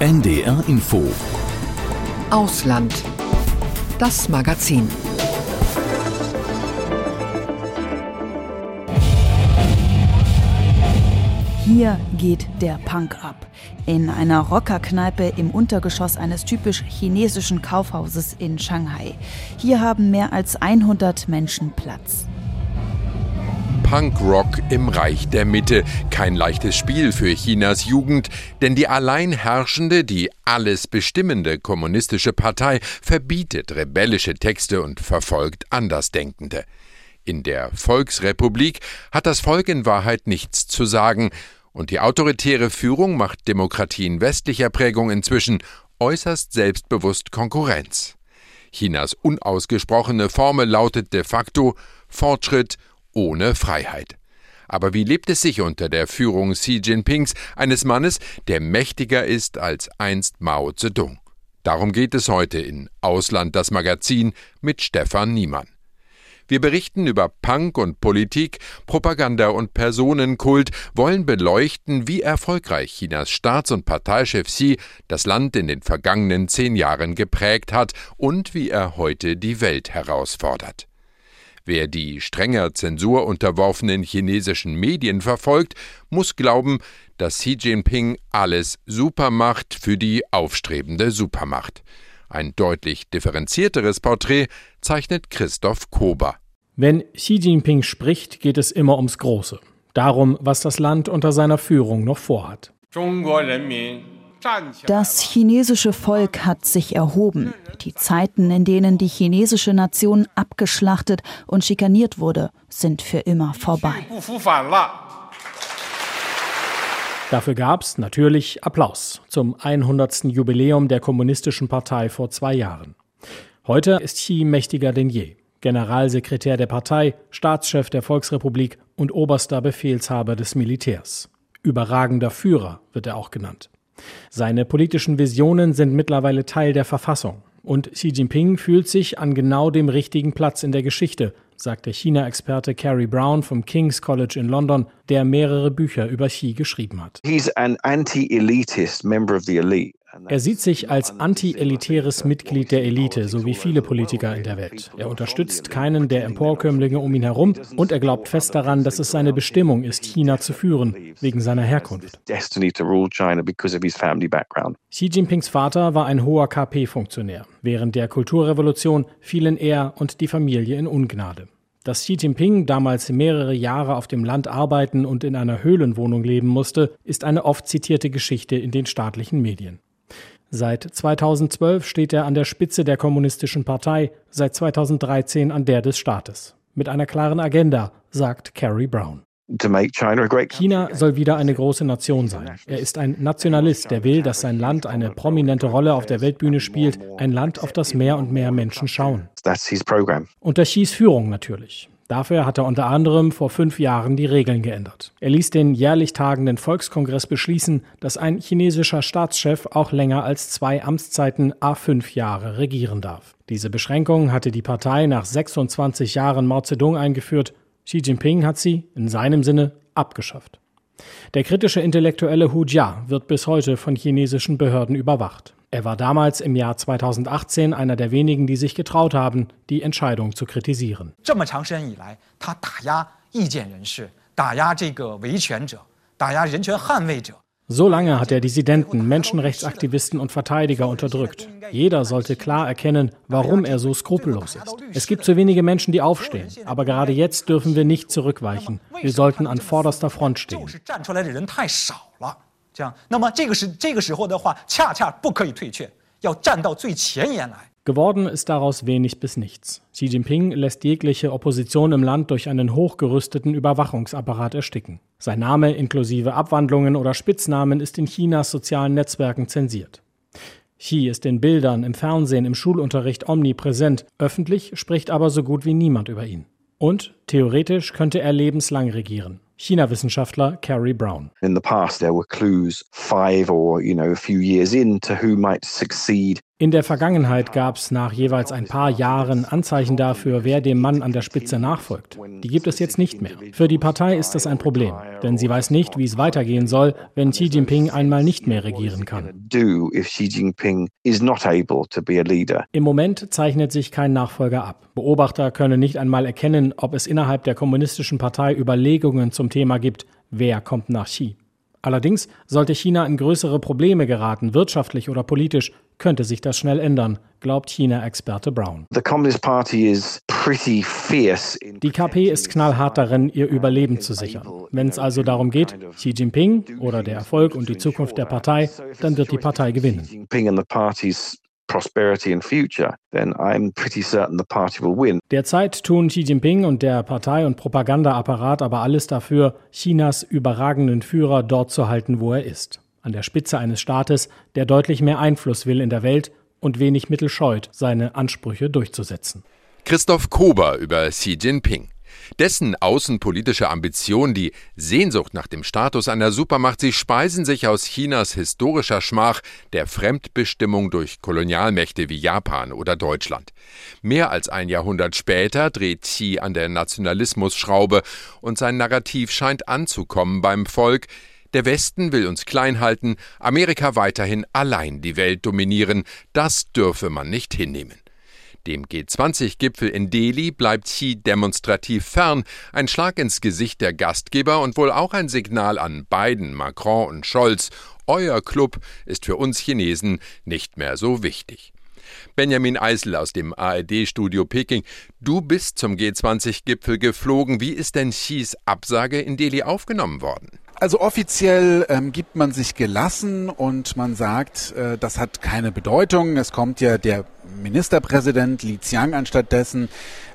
NDR Info Ausland. Das Magazin. Hier geht der Punk ab. In einer Rockerkneipe im Untergeschoss eines typisch chinesischen Kaufhauses in Shanghai. Hier haben mehr als 100 Menschen Platz. Punkrock im Reich der Mitte. Kein leichtes Spiel für Chinas Jugend, denn die allein herrschende, die alles bestimmende kommunistische Partei verbietet rebellische Texte und verfolgt Andersdenkende. In der Volksrepublik hat das Volk in Wahrheit nichts zu sagen, und die autoritäre Führung macht Demokratien westlicher Prägung inzwischen äußerst selbstbewusst Konkurrenz. Chinas unausgesprochene Formel lautet de facto Fortschritt ohne Freiheit. Aber wie lebt es sich unter der Führung Xi Jinpings, eines Mannes, der mächtiger ist als einst Mao Zedong? Darum geht es heute in Ausland das Magazin mit Stefan Niemann. Wir berichten über Punk und Politik, Propaganda und Personenkult, wollen beleuchten, wie erfolgreich Chinas Staats- und Parteichef Xi das Land in den vergangenen zehn Jahren geprägt hat und wie er heute die Welt herausfordert. Wer die strenger Zensur unterworfenen chinesischen Medien verfolgt, muss glauben, dass Xi Jinping alles super macht für die aufstrebende Supermacht. Ein deutlich differenzierteres Porträt zeichnet Christoph Kober. Wenn Xi Jinping spricht, geht es immer ums Große. Darum, was das Land unter seiner Führung noch vorhat. Das chinesische Volk hat sich erhoben. Die Zeiten, in denen die chinesische Nation abgeschlachtet und schikaniert wurde, sind für immer vorbei. Dafür gab es natürlich Applaus zum 100. Jubiläum der Kommunistischen Partei vor zwei Jahren. Heute ist Xi mächtiger denn je. Generalsekretär der Partei, Staatschef der Volksrepublik und oberster Befehlshaber des Militärs. Überragender Führer wird er auch genannt. Seine politischen Visionen sind mittlerweile Teil der Verfassung. Und Xi Jinping fühlt sich an genau dem richtigen Platz in der Geschichte, sagt der China-Experte Carrie Brown vom King's College in London, der mehrere Bücher über Xi geschrieben hat. He's an anti-elitist member of the elite. Er sieht sich als anti-elitäres Mitglied der Elite, so wie viele Politiker in der Welt. Er unterstützt keinen der Emporkömmlinge um ihn herum und er glaubt fest daran, dass es seine Bestimmung ist, China zu führen, wegen seiner Herkunft. Xi Jinpings Vater war ein hoher KP-Funktionär. Während der Kulturrevolution fielen er und die Familie in Ungnade. Dass Xi Jinping damals mehrere Jahre auf dem Land arbeiten und in einer Höhlenwohnung leben musste, ist eine oft zitierte Geschichte in den staatlichen Medien. Seit 2012 steht er an der Spitze der Kommunistischen Partei, seit 2013 an der des Staates. Mit einer klaren Agenda, sagt Carrie Brown. China soll wieder eine große Nation sein. Er ist ein Nationalist, der will, dass sein Land eine prominente Rolle auf der Weltbühne spielt, ein Land, auf das mehr und mehr Menschen schauen. Unter Xis Führung natürlich. Dafür hat er unter anderem vor fünf Jahren die Regeln geändert. Er ließ den jährlich tagenden Volkskongress beschließen, dass ein chinesischer Staatschef auch länger als zwei Amtszeiten a fünf Jahre regieren darf. Diese Beschränkung hatte die Partei nach 26 Jahren Mao Zedong eingeführt. Xi Jinping hat sie, in seinem Sinne, abgeschafft. Der kritische Intellektuelle Hu Jia wird bis heute von chinesischen Behörden überwacht. Er war damals im Jahr 2018 einer der wenigen, die sich getraut haben, die Entscheidung zu kritisieren. So lange hat er Dissidenten, Menschenrechtsaktivisten und Verteidiger unterdrückt. Jeder sollte klar erkennen, warum er so skrupellos ist. Es gibt zu wenige Menschen, die aufstehen, aber gerade jetzt dürfen wir nicht zurückweichen. Wir sollten an vorderster Front stehen. 这样，那么这个时这个时候的话，恰恰不可以退却，要站到最前沿来。Geworden ist daraus wenig bis nichts. Xi Jinping lässt jegliche Opposition im Land durch einen hochgerüsteten Überwachungsapparat ersticken. Sein Name inklusive Abwandlungen oder Spitznamen ist in Chinas sozialen Netzwerken zensiert. Xi ist in Bildern, im Fernsehen, im Schulunterricht omnipräsent, öffentlich spricht aber so gut wie niemand über ihn. Und theoretisch könnte er lebenslang regieren. China-Wissenschaftler Carrie Brown. In the past there were clues five or you know a few years into who might succeed In der Vergangenheit gab es nach jeweils ein paar Jahren Anzeichen dafür, wer dem Mann an der Spitze nachfolgt. Die gibt es jetzt nicht mehr. Für die Partei ist das ein Problem, denn sie weiß nicht, wie es weitergehen soll, wenn Xi Jinping einmal nicht mehr regieren kann. Im Moment zeichnet sich kein Nachfolger ab. Beobachter können nicht einmal erkennen, ob es innerhalb der kommunistischen Partei Überlegungen zum Thema gibt, wer kommt nach Xi. Allerdings sollte China in größere Probleme geraten, wirtschaftlich oder politisch, könnte sich das schnell ändern, glaubt China-Experte Brown. Die KP ist knallhart darin, ihr Überleben zu sichern. Wenn es also darum geht, Xi Jinping oder der Erfolg und die Zukunft der Partei, dann wird die Partei gewinnen. future. Derzeit tun Xi Jinping und der Partei- und Propagandaapparat aber alles dafür, Chinas überragenden Führer dort zu halten, wo er ist. An der Spitze eines Staates, der deutlich mehr Einfluss will in der Welt und wenig Mittel scheut, seine Ansprüche durchzusetzen. Christoph Kober über Xi Jinping. Dessen außenpolitische Ambition, die Sehnsucht nach dem Status einer Supermacht, sie speisen sich aus Chinas historischer Schmach der Fremdbestimmung durch Kolonialmächte wie Japan oder Deutschland. Mehr als ein Jahrhundert später dreht Xi an der Nationalismusschraube und sein Narrativ scheint anzukommen beim Volk, der Westen will uns klein halten, Amerika weiterhin allein die Welt dominieren, das dürfe man nicht hinnehmen. Dem G20-Gipfel in Delhi bleibt Xi demonstrativ fern, ein Schlag ins Gesicht der Gastgeber und wohl auch ein Signal an Biden, Macron und Scholz, euer Club ist für uns Chinesen nicht mehr so wichtig. Benjamin Eisel aus dem ARD-Studio Peking, du bist zum G20-Gipfel geflogen. Wie ist denn Xis Absage in Delhi aufgenommen worden? Also offiziell ähm, gibt man sich gelassen und man sagt, äh, das hat keine Bedeutung. Es kommt ja der Ministerpräsident Li Qiang anstattdessen.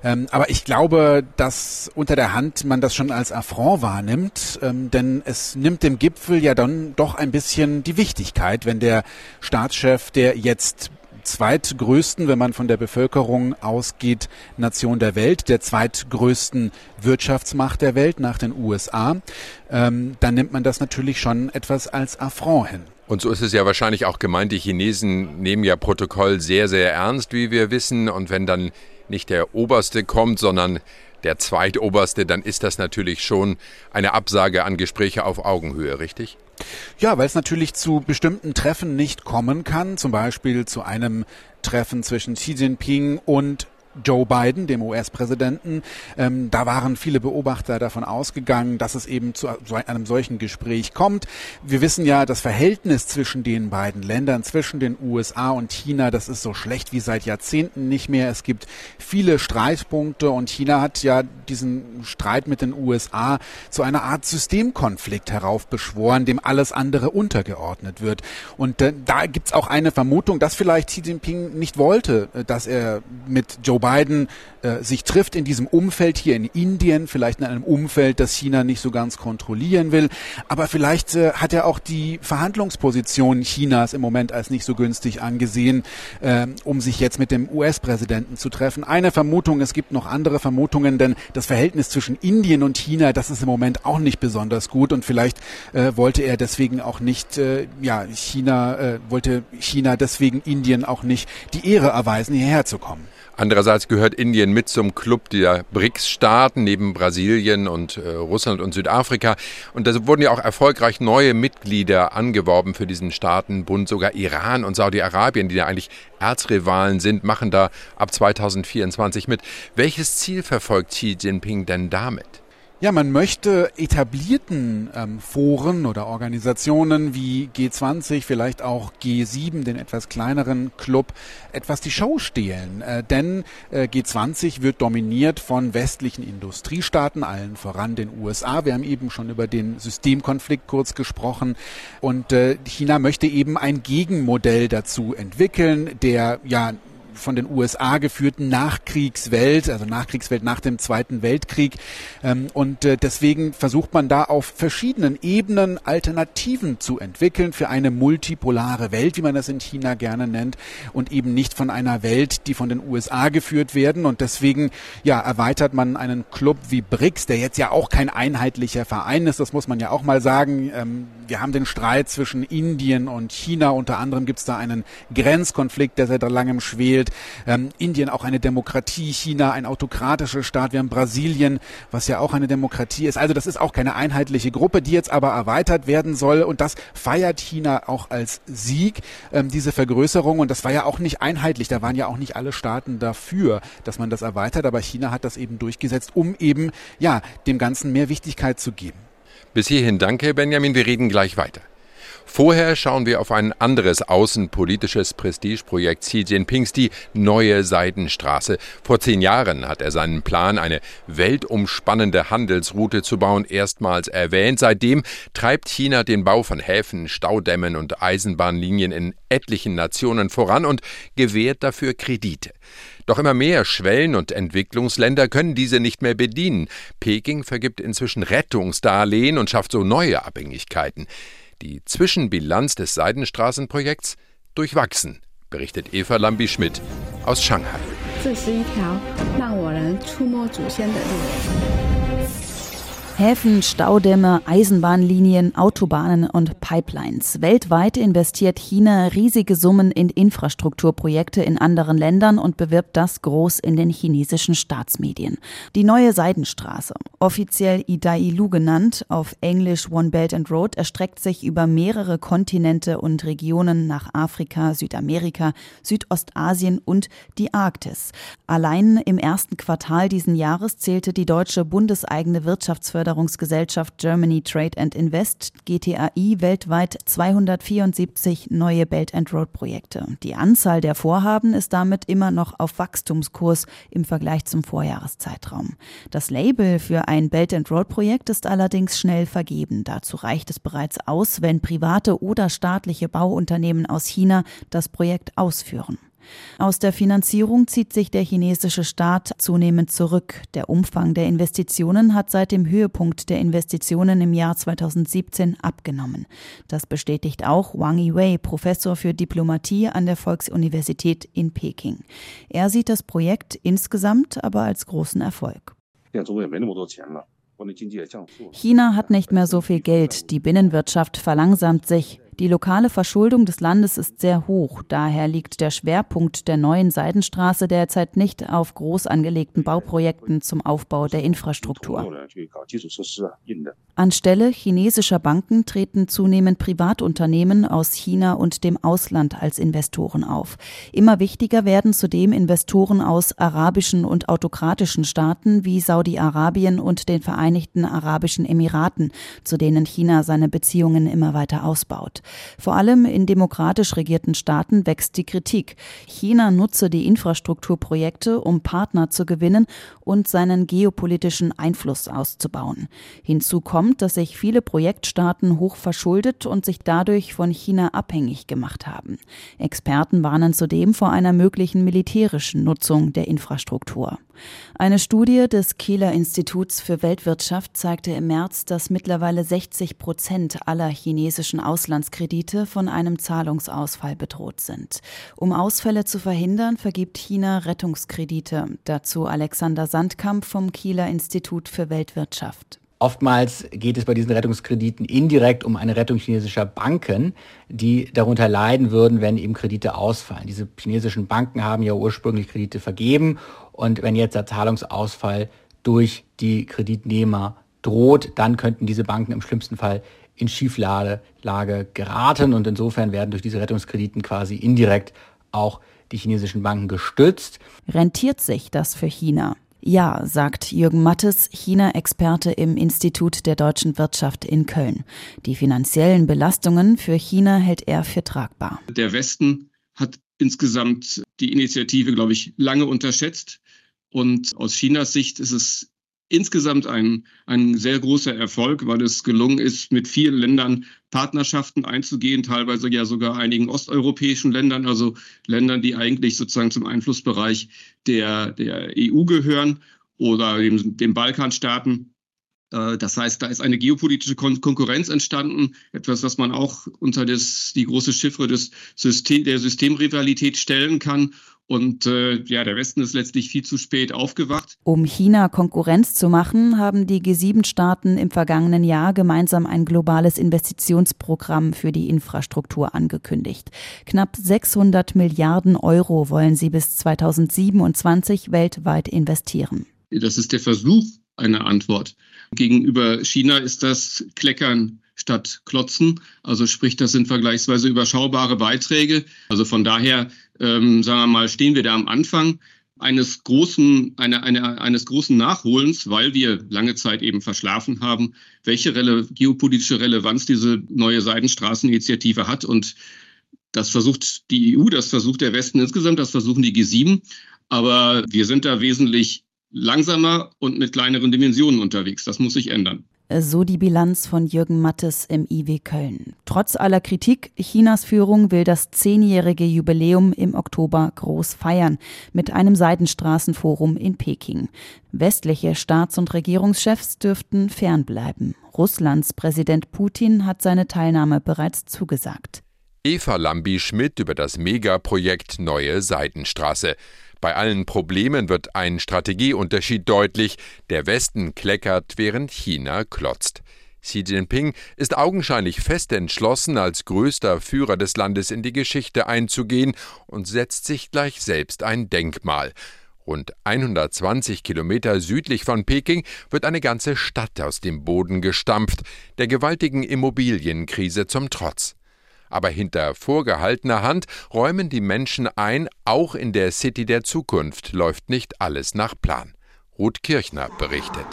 Ähm, aber ich glaube, dass unter der Hand man das schon als Affront wahrnimmt, ähm, denn es nimmt dem Gipfel ja dann doch ein bisschen die Wichtigkeit, wenn der Staatschef, der jetzt zweitgrößten, wenn man von der Bevölkerung ausgeht, Nation der Welt, der zweitgrößten Wirtschaftsmacht der Welt nach den USA, ähm, dann nimmt man das natürlich schon etwas als Affront hin. Und so ist es ja wahrscheinlich auch gemeint, die Chinesen nehmen ja Protokoll sehr, sehr ernst, wie wir wissen. Und wenn dann nicht der Oberste kommt, sondern der Zweitoberste, dann ist das natürlich schon eine Absage an Gespräche auf Augenhöhe, richtig? Ja, weil es natürlich zu bestimmten Treffen nicht kommen kann, zum Beispiel zu einem Treffen zwischen Xi Jinping und Joe Biden, dem US-Präsidenten. Ähm, da waren viele Beobachter davon ausgegangen, dass es eben zu einem solchen Gespräch kommt. Wir wissen ja, das Verhältnis zwischen den beiden Ländern, zwischen den USA und China, das ist so schlecht wie seit Jahrzehnten nicht mehr. Es gibt viele Streitpunkte und China hat ja diesen Streit mit den USA zu einer Art Systemkonflikt heraufbeschworen, dem alles andere untergeordnet wird. Und äh, da gibt's auch eine Vermutung, dass vielleicht Xi Jinping nicht wollte, äh, dass er mit Joe Biden äh, sich trifft in diesem Umfeld hier in Indien, vielleicht in einem Umfeld, das China nicht so ganz kontrollieren will. Aber vielleicht äh, hat er auch die Verhandlungsposition Chinas im Moment als nicht so günstig angesehen, äh, um sich jetzt mit dem US-Präsidenten zu treffen. Eine Vermutung, es gibt noch andere Vermutungen, denn das Verhältnis zwischen Indien und China, das ist im Moment auch nicht besonders gut und vielleicht äh, wollte er deswegen auch nicht, äh, ja, China, äh, wollte China deswegen Indien auch nicht die Ehre erweisen, hierher zu kommen. Andererseits gehört Indien mit zum Club der BRICS-Staaten neben Brasilien und äh, Russland und Südafrika. Und da wurden ja auch erfolgreich neue Mitglieder angeworben für diesen Staatenbund. Sogar Iran und Saudi-Arabien, die ja eigentlich Erzrivalen sind, machen da ab 2024 mit. Welches Ziel verfolgt Xi Jinping denn damit? Ja, man möchte etablierten ähm, Foren oder Organisationen wie G20, vielleicht auch G7, den etwas kleineren Club, etwas die Show stehlen. Äh, denn äh, G20 wird dominiert von westlichen Industriestaaten, allen voran den USA. Wir haben eben schon über den Systemkonflikt kurz gesprochen. Und äh, China möchte eben ein Gegenmodell dazu entwickeln, der ja von den USA geführten Nachkriegswelt, also Nachkriegswelt nach dem Zweiten Weltkrieg. Ähm, und äh, deswegen versucht man da auf verschiedenen Ebenen Alternativen zu entwickeln für eine multipolare Welt, wie man das in China gerne nennt, und eben nicht von einer Welt, die von den USA geführt werden. Und deswegen ja, erweitert man einen Club wie BRICS, der jetzt ja auch kein einheitlicher Verein ist, das muss man ja auch mal sagen. Ähm, wir haben den Streit zwischen Indien und China. Unter anderem gibt es da einen Grenzkonflikt, der seit langem schwelt. Ähm, Indien auch eine Demokratie, China ein autokratischer Staat. Wir haben Brasilien, was ja auch eine Demokratie ist. Also das ist auch keine einheitliche Gruppe, die jetzt aber erweitert werden soll. Und das feiert China auch als Sieg, ähm, diese Vergrößerung. Und das war ja auch nicht einheitlich. Da waren ja auch nicht alle Staaten dafür, dass man das erweitert. Aber China hat das eben durchgesetzt, um eben, ja, dem Ganzen mehr Wichtigkeit zu geben. Bis hierhin danke, Benjamin. Wir reden gleich weiter. Vorher schauen wir auf ein anderes außenpolitisches Prestigeprojekt Xi Jinpings, die neue Seidenstraße. Vor zehn Jahren hat er seinen Plan, eine weltumspannende Handelsroute zu bauen, erstmals erwähnt. Seitdem treibt China den Bau von Häfen, Staudämmen und Eisenbahnlinien in etlichen Nationen voran und gewährt dafür Kredite. Doch immer mehr Schwellen- und Entwicklungsländer können diese nicht mehr bedienen. Peking vergibt inzwischen Rettungsdarlehen und schafft so neue Abhängigkeiten. Die Zwischenbilanz des Seidenstraßenprojekts durchwachsen, berichtet Eva Lambi-Schmidt aus Shanghai. Häfen, Staudämme, Eisenbahnlinien, Autobahnen und Pipelines. Weltweit investiert China riesige Summen in Infrastrukturprojekte in anderen Ländern und bewirbt das groß in den chinesischen Staatsmedien. Die neue Seidenstraße, offiziell Idailu genannt, auf Englisch One Belt and Road, erstreckt sich über mehrere Kontinente und Regionen nach Afrika, Südamerika, Südostasien und die Arktis. Allein im ersten Quartal diesen Jahres zählte die deutsche bundeseigene Wirtschaftsförderung Förderungsgesellschaft Germany Trade and Invest, GTAI, weltweit 274 neue Belt and Road Projekte. Die Anzahl der Vorhaben ist damit immer noch auf Wachstumskurs im Vergleich zum Vorjahreszeitraum. Das Label für ein Belt and Road Projekt ist allerdings schnell vergeben. Dazu reicht es bereits aus, wenn private oder staatliche Bauunternehmen aus China das Projekt ausführen. Aus der Finanzierung zieht sich der chinesische Staat zunehmend zurück. Der Umfang der Investitionen hat seit dem Höhepunkt der Investitionen im Jahr 2017 abgenommen. Das bestätigt auch Wang Yiwei, Professor für Diplomatie an der Volksuniversität in Peking. Er sieht das Projekt insgesamt aber als großen Erfolg. China hat nicht mehr so viel Geld, die Binnenwirtschaft verlangsamt sich. Die lokale Verschuldung des Landes ist sehr hoch. Daher liegt der Schwerpunkt der neuen Seidenstraße derzeit nicht auf groß angelegten Bauprojekten zum Aufbau der Infrastruktur. Anstelle chinesischer Banken treten zunehmend Privatunternehmen aus China und dem Ausland als Investoren auf. Immer wichtiger werden zudem Investoren aus arabischen und autokratischen Staaten wie Saudi-Arabien und den Vereinigten Arabischen Emiraten, zu denen China seine Beziehungen immer weiter ausbaut. Vor allem in demokratisch regierten Staaten wächst die Kritik. China nutze die Infrastrukturprojekte, um Partner zu gewinnen und seinen geopolitischen Einfluss auszubauen. Hinzu kommt, dass sich viele Projektstaaten hoch verschuldet und sich dadurch von China abhängig gemacht haben. Experten warnen zudem vor einer möglichen militärischen Nutzung der Infrastruktur. Eine Studie des Kieler Instituts für Weltwirtschaft zeigte im März, dass mittlerweile 60 Prozent aller chinesischen Auslandskredite von einem Zahlungsausfall bedroht sind. Um Ausfälle zu verhindern, vergibt China Rettungskredite. Dazu Alexander Sandkamp vom Kieler Institut für Weltwirtschaft. Oftmals geht es bei diesen Rettungskrediten indirekt um eine Rettung chinesischer Banken, die darunter leiden würden, wenn eben Kredite ausfallen. Diese chinesischen Banken haben ja ursprünglich Kredite vergeben und wenn jetzt der Zahlungsausfall durch die Kreditnehmer droht, dann könnten diese Banken im schlimmsten Fall in Schieflage geraten und insofern werden durch diese Rettungskrediten quasi indirekt auch die chinesischen Banken gestützt. Rentiert sich das für China? Ja, sagt Jürgen Mattes, China-Experte im Institut der deutschen Wirtschaft in Köln. Die finanziellen Belastungen für China hält er für tragbar. Der Westen hat insgesamt die Initiative, glaube ich, lange unterschätzt. Und aus Chinas Sicht ist es insgesamt ein, ein sehr großer Erfolg, weil es gelungen ist, mit vielen Ländern Partnerschaften einzugehen, teilweise ja sogar einigen osteuropäischen Ländern, also Ländern, die eigentlich sozusagen zum Einflussbereich der, der EU gehören oder dem, den Balkanstaaten. Äh, das heißt, da ist eine geopolitische Kon Konkurrenz entstanden, etwas, was man auch unter das, die große Chiffre des System, der Systemrivalität stellen kann. Und äh, ja, der Westen ist letztlich viel zu spät aufgewacht. Um China Konkurrenz zu machen, haben die G7-Staaten im vergangenen Jahr gemeinsam ein globales Investitionsprogramm für die Infrastruktur angekündigt. Knapp 600 Milliarden Euro wollen sie bis 2027 weltweit investieren. Das ist der Versuch einer Antwort. Gegenüber China ist das Kleckern statt Klotzen. Also sprich, das sind vergleichsweise überschaubare Beiträge. Also von daher, ähm, sagen wir mal, stehen wir da am Anfang eines großen, eine, eine, eines großen Nachholens, weil wir lange Zeit eben verschlafen haben, welche rele geopolitische Relevanz diese neue Seidenstraßeninitiative hat. Und das versucht die EU, das versucht der Westen insgesamt, das versuchen die G7. Aber wir sind da wesentlich langsamer und mit kleineren Dimensionen unterwegs. Das muss sich ändern. So die Bilanz von Jürgen Mattes im IW Köln. Trotz aller Kritik, Chinas Führung will das zehnjährige Jubiläum im Oktober groß feiern mit einem Seidenstraßenforum in Peking. Westliche Staats- und Regierungschefs dürften fernbleiben. Russlands Präsident Putin hat seine Teilnahme bereits zugesagt. Eva Lambi-Schmidt über das Megaprojekt Neue Seidenstraße. Bei allen Problemen wird ein Strategieunterschied deutlich. Der Westen kleckert, während China klotzt. Xi Jinping ist augenscheinlich fest entschlossen, als größter Führer des Landes in die Geschichte einzugehen und setzt sich gleich selbst ein Denkmal. Rund 120 Kilometer südlich von Peking wird eine ganze Stadt aus dem Boden gestampft, der gewaltigen Immobilienkrise zum Trotz. Aber hinter vorgehaltener Hand räumen die Menschen ein, auch in der City der Zukunft läuft nicht alles nach Plan. Ruth Kirchner berichtet.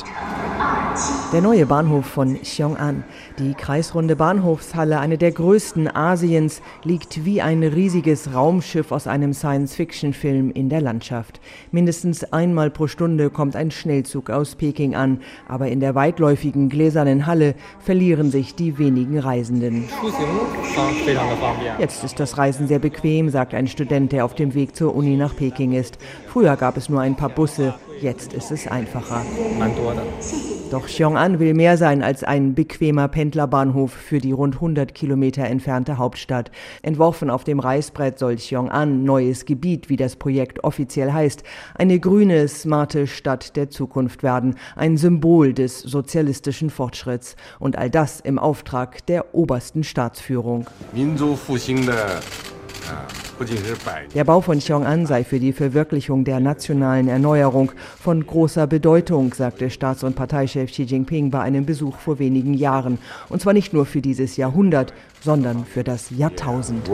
Der neue Bahnhof von Xiong'an, die kreisrunde Bahnhofshalle, eine der größten Asiens, liegt wie ein riesiges Raumschiff aus einem Science-Fiction-Film in der Landschaft. Mindestens einmal pro Stunde kommt ein Schnellzug aus Peking an, aber in der weitläufigen gläsernen Halle verlieren sich die wenigen Reisenden. Jetzt ist das Reisen sehr bequem, sagt ein Student, der auf dem Weg zur Uni nach Peking ist. Früher gab es nur ein paar Busse, jetzt ist es einfacher. Doch Xiong'an will mehr sein als ein bequemer Pendlerbahnhof für die rund 100 Kilometer entfernte Hauptstadt. Entworfen auf dem Reißbrett soll Xiong'an neues Gebiet, wie das Projekt offiziell heißt, eine grüne, smarte Stadt der Zukunft werden, ein Symbol des sozialistischen Fortschritts und all das im Auftrag der obersten Staatsführung. Der Bau von Xiong'an sei für die Verwirklichung der nationalen Erneuerung von großer Bedeutung, sagte Staats- und Parteichef Xi Jinping bei einem Besuch vor wenigen Jahren. Und zwar nicht nur für dieses Jahrhundert, sondern für das Jahrtausend.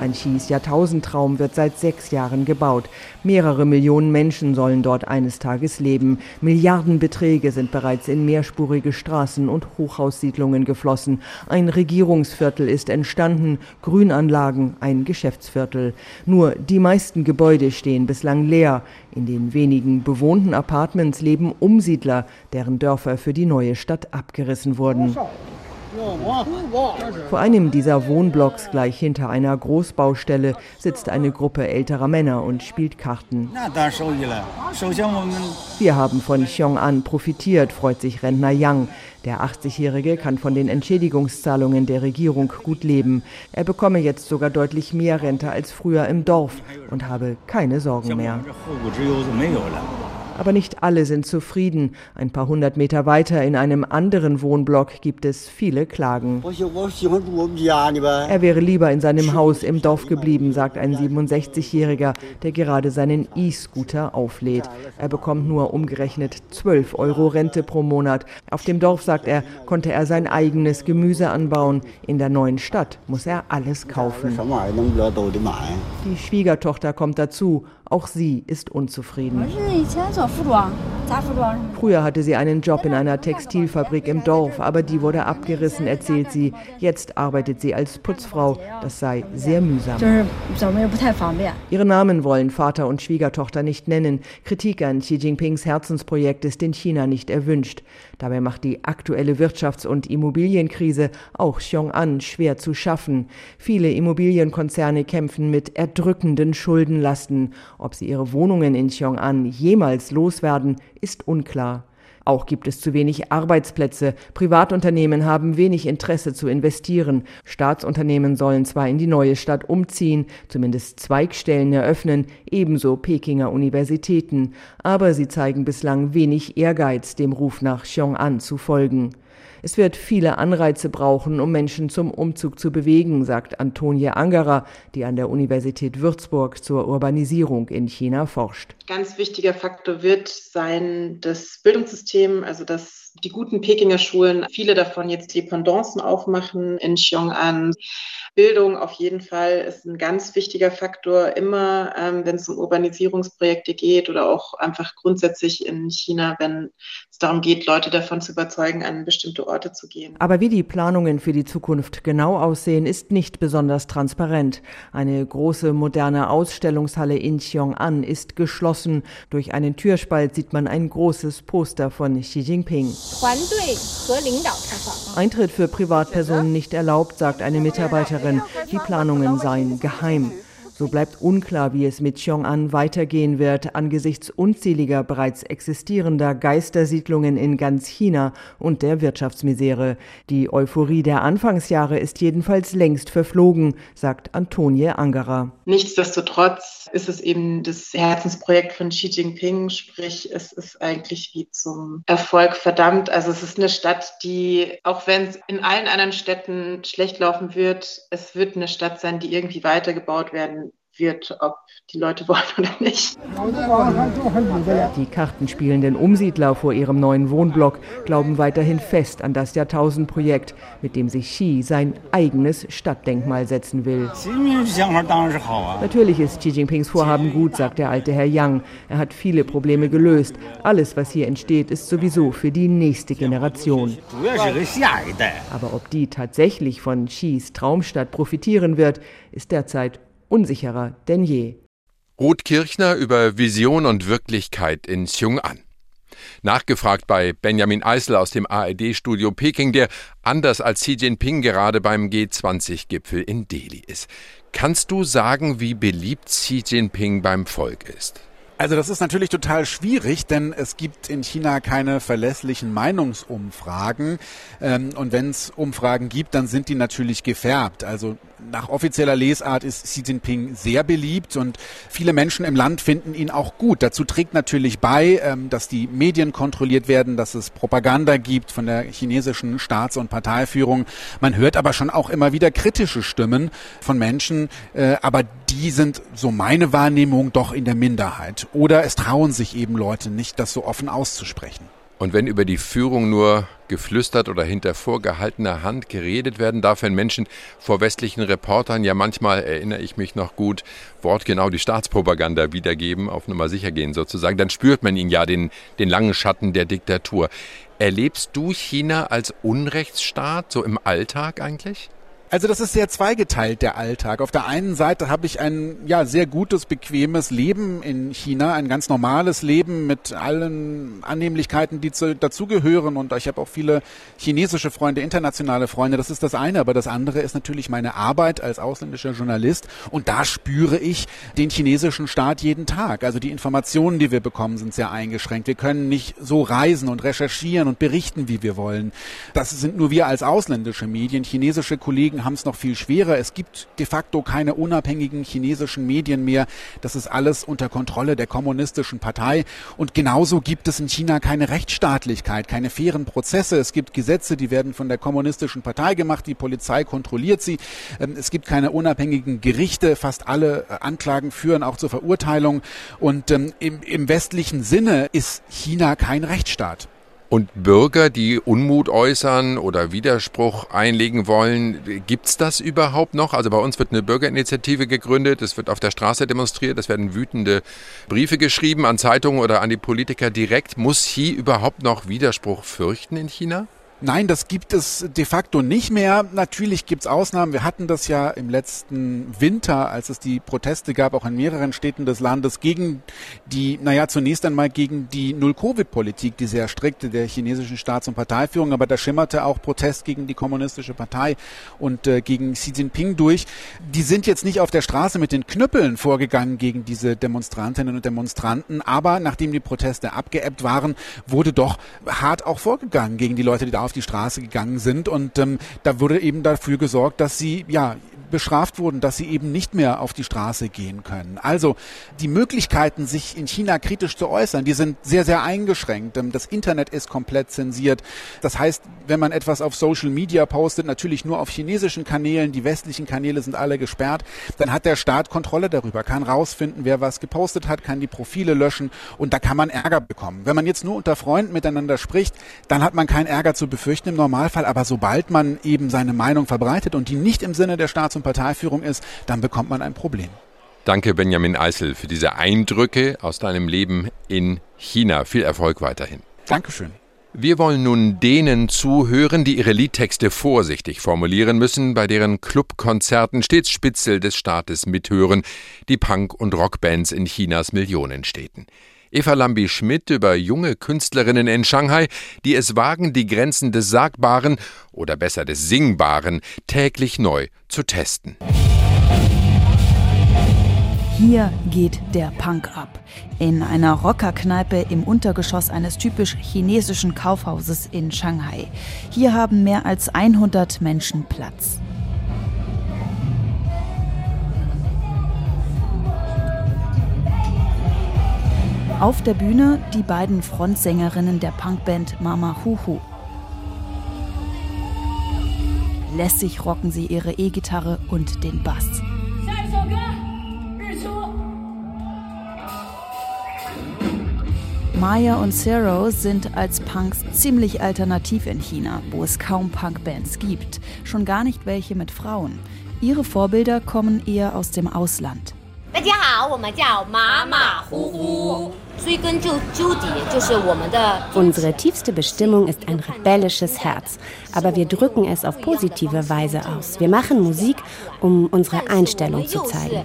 Ein Xis Jahrtausendtraum wird seit sechs Jahren gebaut. Mehrere Millionen Menschen sollen dort eines Tages leben. Milliardenbeträge sind bereits in mehrspurige Straßen und Hochhaussiedlungen geflossen. Ein Regierungsviertel ist entstanden, Grünanlagen, ein Geschäftsviertel. Nur die meisten Gebäude stehen bislang leer. In den wenigen bewohnten Apartments leben Umsiedler, deren Dörfer für die neue Stadt abgerissen wurden. Vor einem dieser Wohnblocks gleich hinter einer Großbaustelle sitzt eine Gruppe älterer Männer und spielt Karten. Wir haben von Xiong'an profitiert, freut sich Rentner Yang. Der 80-Jährige kann von den Entschädigungszahlungen der Regierung gut leben. Er bekomme jetzt sogar deutlich mehr Rente als früher im Dorf und habe keine Sorgen mehr. Aber nicht alle sind zufrieden. Ein paar hundert Meter weiter in einem anderen Wohnblock gibt es viele Klagen. Er wäre lieber in seinem Haus im Dorf geblieben, sagt ein 67-Jähriger, der gerade seinen E-Scooter auflädt. Er bekommt nur umgerechnet 12 Euro Rente pro Monat. Auf dem Dorf, sagt er, konnte er sein eigenes Gemüse anbauen. In der neuen Stadt muss er alles kaufen. Die Schwiegertochter kommt dazu. Auch sie ist unzufrieden. Früher hatte sie einen Job in einer Textilfabrik im Dorf, aber die wurde abgerissen, erzählt sie. Jetzt arbeitet sie als Putzfrau. Das sei sehr mühsam. Ihre Namen wollen Vater und Schwiegertochter nicht nennen. Kritik an Xi Jinpings Herzensprojekt ist in China nicht erwünscht. Dabei macht die aktuelle Wirtschafts- und Immobilienkrise auch Xiong'an schwer zu schaffen. Viele Immobilienkonzerne kämpfen mit erdrückenden Schuldenlasten. Ob sie ihre Wohnungen in Xiong'an jemals loswerden, ist unklar. Auch gibt es zu wenig Arbeitsplätze. Privatunternehmen haben wenig Interesse zu investieren. Staatsunternehmen sollen zwar in die neue Stadt umziehen, zumindest Zweigstellen eröffnen, ebenso Pekinger Universitäten, aber sie zeigen bislang wenig Ehrgeiz, dem Ruf nach Xiong'an zu folgen. Es wird viele Anreize brauchen, um Menschen zum Umzug zu bewegen, sagt Antonie Angerer, die an der Universität Würzburg zur Urbanisierung in China forscht. Ganz wichtiger Faktor wird sein das Bildungssystem, also die guten Pekinger Schulen, viele davon jetzt Dependancen aufmachen in Xiong'an. Bildung auf jeden Fall ist ein ganz wichtiger Faktor, immer ähm, wenn es um Urbanisierungsprojekte geht oder auch einfach grundsätzlich in China, wenn es darum geht, Leute davon zu überzeugen, an bestimmte Orte zu gehen. Aber wie die Planungen für die Zukunft genau aussehen, ist nicht besonders transparent. Eine große moderne Ausstellungshalle in Xiong'an ist geschlossen. Durch einen Türspalt sieht man ein großes Poster von Xi Jinping. Eintritt für Privatpersonen nicht erlaubt, sagt eine Mitarbeiterin. Die Planungen seien geheim. So bleibt unklar, wie es mit Xiong'an weitergehen wird, angesichts unzähliger bereits existierender Geistersiedlungen in ganz China und der Wirtschaftsmisere. Die Euphorie der Anfangsjahre ist jedenfalls längst verflogen, sagt Antonie Angerer. Nichtsdestotrotz ist es eben das Herzensprojekt von Xi Jinping, sprich es ist eigentlich wie zum Erfolg verdammt. Also es ist eine Stadt, die, auch wenn es in allen anderen Städten schlecht laufen wird, es wird eine Stadt sein, die irgendwie weitergebaut werden wird, ob die Leute wollen oder nicht. Die kartenspielenden Umsiedler vor ihrem neuen Wohnblock glauben weiterhin fest an das Jahrtausendprojekt, mit dem sich Xi sein eigenes Stadtdenkmal setzen will. Natürlich ist Xi Jinpings Vorhaben gut, sagt der alte Herr Yang. Er hat viele Probleme gelöst. Alles, was hier entsteht, ist sowieso für die nächste Generation. Aber ob die tatsächlich von Xis Traumstadt profitieren wird, ist derzeit unsicherer denn je. Ruth Kirchner über Vision und Wirklichkeit in Xiong'an. Nachgefragt bei Benjamin Eisel aus dem ARD-Studio Peking, der anders als Xi Jinping gerade beim G20-Gipfel in Delhi ist. Kannst du sagen, wie beliebt Xi Jinping beim Volk ist? Also das ist natürlich total schwierig, denn es gibt in China keine verlässlichen Meinungsumfragen. Ähm, und wenn es Umfragen gibt, dann sind die natürlich gefärbt. Also nach offizieller Lesart ist Xi Jinping sehr beliebt und viele Menschen im Land finden ihn auch gut. Dazu trägt natürlich bei, ähm, dass die Medien kontrolliert werden, dass es Propaganda gibt von der chinesischen Staats- und Parteiführung. Man hört aber schon auch immer wieder kritische Stimmen von Menschen, äh, aber die sind, so meine Wahrnehmung, doch in der Minderheit. Oder es trauen sich eben Leute nicht, das so offen auszusprechen. Und wenn über die Führung nur geflüstert oder hinter vorgehaltener Hand geredet werden darf, wenn Menschen vor westlichen Reportern ja manchmal, erinnere ich mich noch gut, wortgenau die Staatspropaganda wiedergeben, auf Nummer sicher gehen sozusagen, dann spürt man ihn ja den, den langen Schatten der Diktatur. Erlebst du China als Unrechtsstaat, so im Alltag eigentlich? Also das ist sehr zweigeteilt, der Alltag. Auf der einen Seite habe ich ein ja sehr gutes, bequemes Leben in China, ein ganz normales Leben mit allen Annehmlichkeiten, die zu, dazugehören. Und ich habe auch viele chinesische Freunde, internationale Freunde. Das ist das eine. Aber das andere ist natürlich meine Arbeit als ausländischer Journalist. Und da spüre ich den chinesischen Staat jeden Tag. Also die Informationen, die wir bekommen, sind sehr eingeschränkt. Wir können nicht so reisen und recherchieren und berichten, wie wir wollen. Das sind nur wir als ausländische Medien. Chinesische Kollegen haben es noch viel schwerer. Es gibt de facto keine unabhängigen chinesischen Medien mehr. Das ist alles unter Kontrolle der kommunistischen Partei. Und genauso gibt es in China keine Rechtsstaatlichkeit, keine fairen Prozesse. Es gibt Gesetze, die werden von der kommunistischen Partei gemacht. Die Polizei kontrolliert sie. Ähm, es gibt keine unabhängigen Gerichte. Fast alle äh, Anklagen führen auch zur Verurteilung. Und ähm, im, im westlichen Sinne ist China kein Rechtsstaat. Und Bürger, die Unmut äußern oder Widerspruch einlegen wollen, gibt's das überhaupt noch? Also bei uns wird eine Bürgerinitiative gegründet, es wird auf der Straße demonstriert, es werden wütende Briefe geschrieben an Zeitungen oder an die Politiker direkt. Muss Xi überhaupt noch Widerspruch fürchten in China? Nein, das gibt es de facto nicht mehr. Natürlich gibt es Ausnahmen. Wir hatten das ja im letzten Winter, als es die Proteste gab, auch in mehreren Städten des Landes gegen die, naja, zunächst einmal gegen die Null-Covid-Politik, die sehr strikte der chinesischen Staats- und Parteiführung. Aber da schimmerte auch Protest gegen die kommunistische Partei und äh, gegen Xi Jinping durch. Die sind jetzt nicht auf der Straße mit den Knüppeln vorgegangen gegen diese Demonstrantinnen und Demonstranten. Aber nachdem die Proteste abgeebbt waren, wurde doch hart auch vorgegangen gegen die Leute, die da auf die Straße gegangen sind. Und ähm, da wurde eben dafür gesorgt, dass sie ja bestraft wurden, dass sie eben nicht mehr auf die Straße gehen können. Also die Möglichkeiten, sich in China kritisch zu äußern, die sind sehr, sehr eingeschränkt. Ähm, das Internet ist komplett zensiert. Das heißt, wenn man etwas auf Social Media postet, natürlich nur auf chinesischen Kanälen, die westlichen Kanäle sind alle gesperrt, dann hat der Staat Kontrolle darüber, kann rausfinden, wer was gepostet hat, kann die Profile löschen und da kann man Ärger bekommen. Wenn man jetzt nur unter Freunden miteinander spricht, dann hat man keinen Ärger zu befürchten im Normalfall, aber sobald man eben seine Meinung verbreitet und die nicht im Sinne der Staats- und Parteiführung ist, dann bekommt man ein Problem. Danke, Benjamin Eisel, für diese Eindrücke aus deinem Leben in China. Viel Erfolg weiterhin. Dankeschön. Wir wollen nun denen zuhören, die ihre Liedtexte vorsichtig formulieren müssen, bei deren Clubkonzerten stets Spitzel des Staates mithören, die Punk- und Rockbands in Chinas Millionenstädten. Eva Lambi-Schmidt über junge Künstlerinnen in Shanghai, die es wagen, die Grenzen des Sagbaren oder besser des Singbaren täglich neu zu testen. Hier geht der Punk ab. In einer Rockerkneipe im Untergeschoss eines typisch chinesischen Kaufhauses in Shanghai. Hier haben mehr als 100 Menschen Platz. Auf der Bühne die beiden Frontsängerinnen der Punkband Mama Huhu. Lässig rocken sie ihre E-Gitarre und den Bass. Maya und Zero sind als Punks ziemlich alternativ in China, wo es kaum Punkbands gibt, schon gar nicht welche mit Frauen. Ihre Vorbilder kommen eher aus dem Ausland. Unsere tiefste Bestimmung ist ein rebellisches Herz, aber wir drücken es auf positive Weise aus. Wir machen Musik, um unsere Einstellung zu zeigen.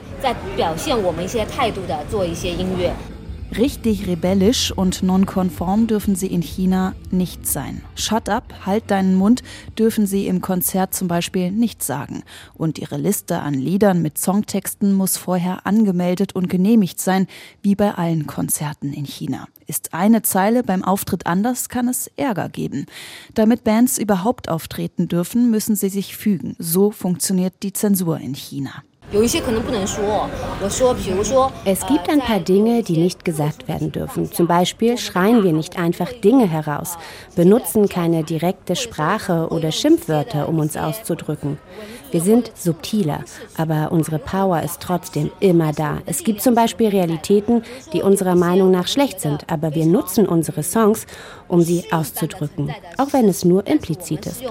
Richtig rebellisch und nonkonform dürfen sie in China nicht sein. Shut up, halt deinen Mund, dürfen sie im Konzert zum Beispiel nicht sagen. Und ihre Liste an Liedern mit Songtexten muss vorher angemeldet und genehmigt sein, wie bei allen Konzerten in China. Ist eine Zeile beim Auftritt anders, kann es Ärger geben. Damit Bands überhaupt auftreten dürfen, müssen sie sich fügen. So funktioniert die Zensur in China. Es gibt ein paar Dinge, die nicht gesagt werden dürfen. Zum Beispiel schreien wir nicht einfach Dinge heraus, benutzen keine direkte Sprache oder Schimpfwörter, um uns auszudrücken. Wir sind subtiler, aber unsere Power ist trotzdem immer da. Es gibt zum Beispiel Realitäten, die unserer Meinung nach schlecht sind, aber wir nutzen unsere Songs, um sie auszudrücken, auch wenn es nur implizit ist.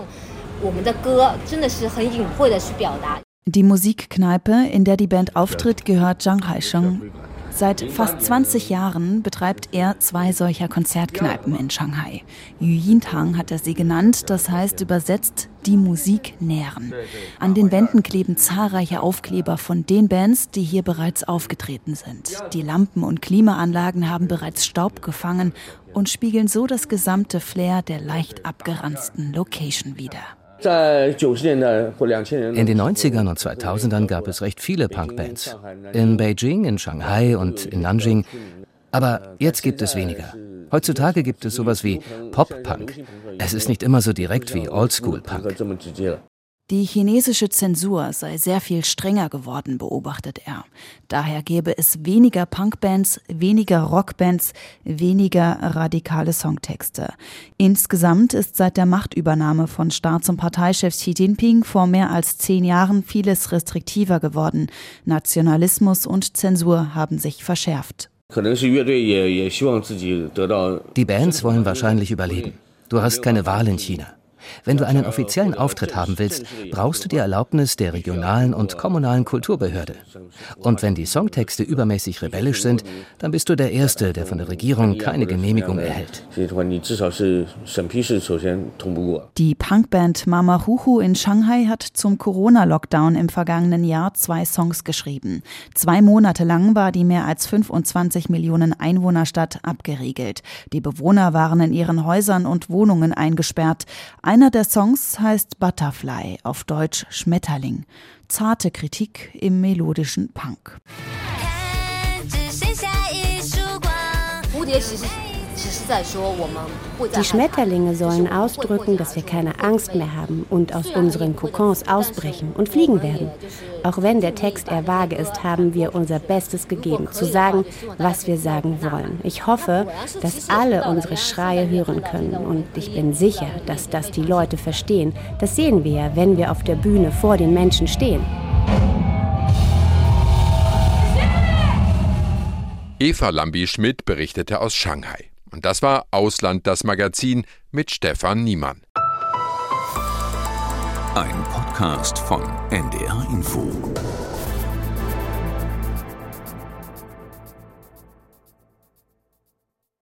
Die Musikkneipe, in der die Band auftritt, gehört Zhang Haisheng. Seit fast 20 Jahren betreibt er zwei solcher Konzertkneipen in Shanghai. Yu Yintang hat er sie genannt, das heißt übersetzt die Musik nähren. An den Wänden kleben zahlreiche Aufkleber von den Bands, die hier bereits aufgetreten sind. Die Lampen und Klimaanlagen haben bereits Staub gefangen und spiegeln so das gesamte Flair der leicht abgeranzten Location wider. In den 90ern und 2000ern gab es recht viele Punkbands. In Beijing, in Shanghai und in Nanjing. Aber jetzt gibt es weniger. Heutzutage gibt es sowas wie Pop-Punk. Es ist nicht immer so direkt wie Oldschool-Punk. Die chinesische Zensur sei sehr viel strenger geworden, beobachtet er. Daher gäbe es weniger Punkbands, weniger Rockbands, weniger radikale Songtexte. Insgesamt ist seit der Machtübernahme von Staats- und Parteichef Xi Jinping vor mehr als zehn Jahren vieles restriktiver geworden. Nationalismus und Zensur haben sich verschärft. Die Bands wollen wahrscheinlich überleben. Du hast keine Wahl in China. Wenn du einen offiziellen Auftritt haben willst, brauchst du die Erlaubnis der regionalen und kommunalen Kulturbehörde. Und wenn die Songtexte übermäßig rebellisch sind, dann bist du der Erste, der von der Regierung keine Genehmigung erhält. Die Punkband Mama Huhu in Shanghai hat zum Corona-Lockdown im vergangenen Jahr zwei Songs geschrieben. Zwei Monate lang war die mehr als 25 Millionen Einwohnerstadt abgeriegelt. Die Bewohner waren in ihren Häusern und Wohnungen eingesperrt. Einer der Songs heißt Butterfly, auf Deutsch Schmetterling. Zarte Kritik im melodischen Punk. Die Schmetterlinge sollen ausdrücken, dass wir keine Angst mehr haben und aus unseren Kokons ausbrechen und fliegen werden. Auch wenn der Text eher vage ist, haben wir unser Bestes gegeben, zu sagen, was wir sagen wollen. Ich hoffe, dass alle unsere Schreie hören können und ich bin sicher, dass das die Leute verstehen. Das sehen wir ja, wenn wir auf der Bühne vor den Menschen stehen. Eva Lambi-Schmidt berichtete aus Shanghai. Und das war Ausland das Magazin mit Stefan Niemann. Ein Podcast von NDR Info.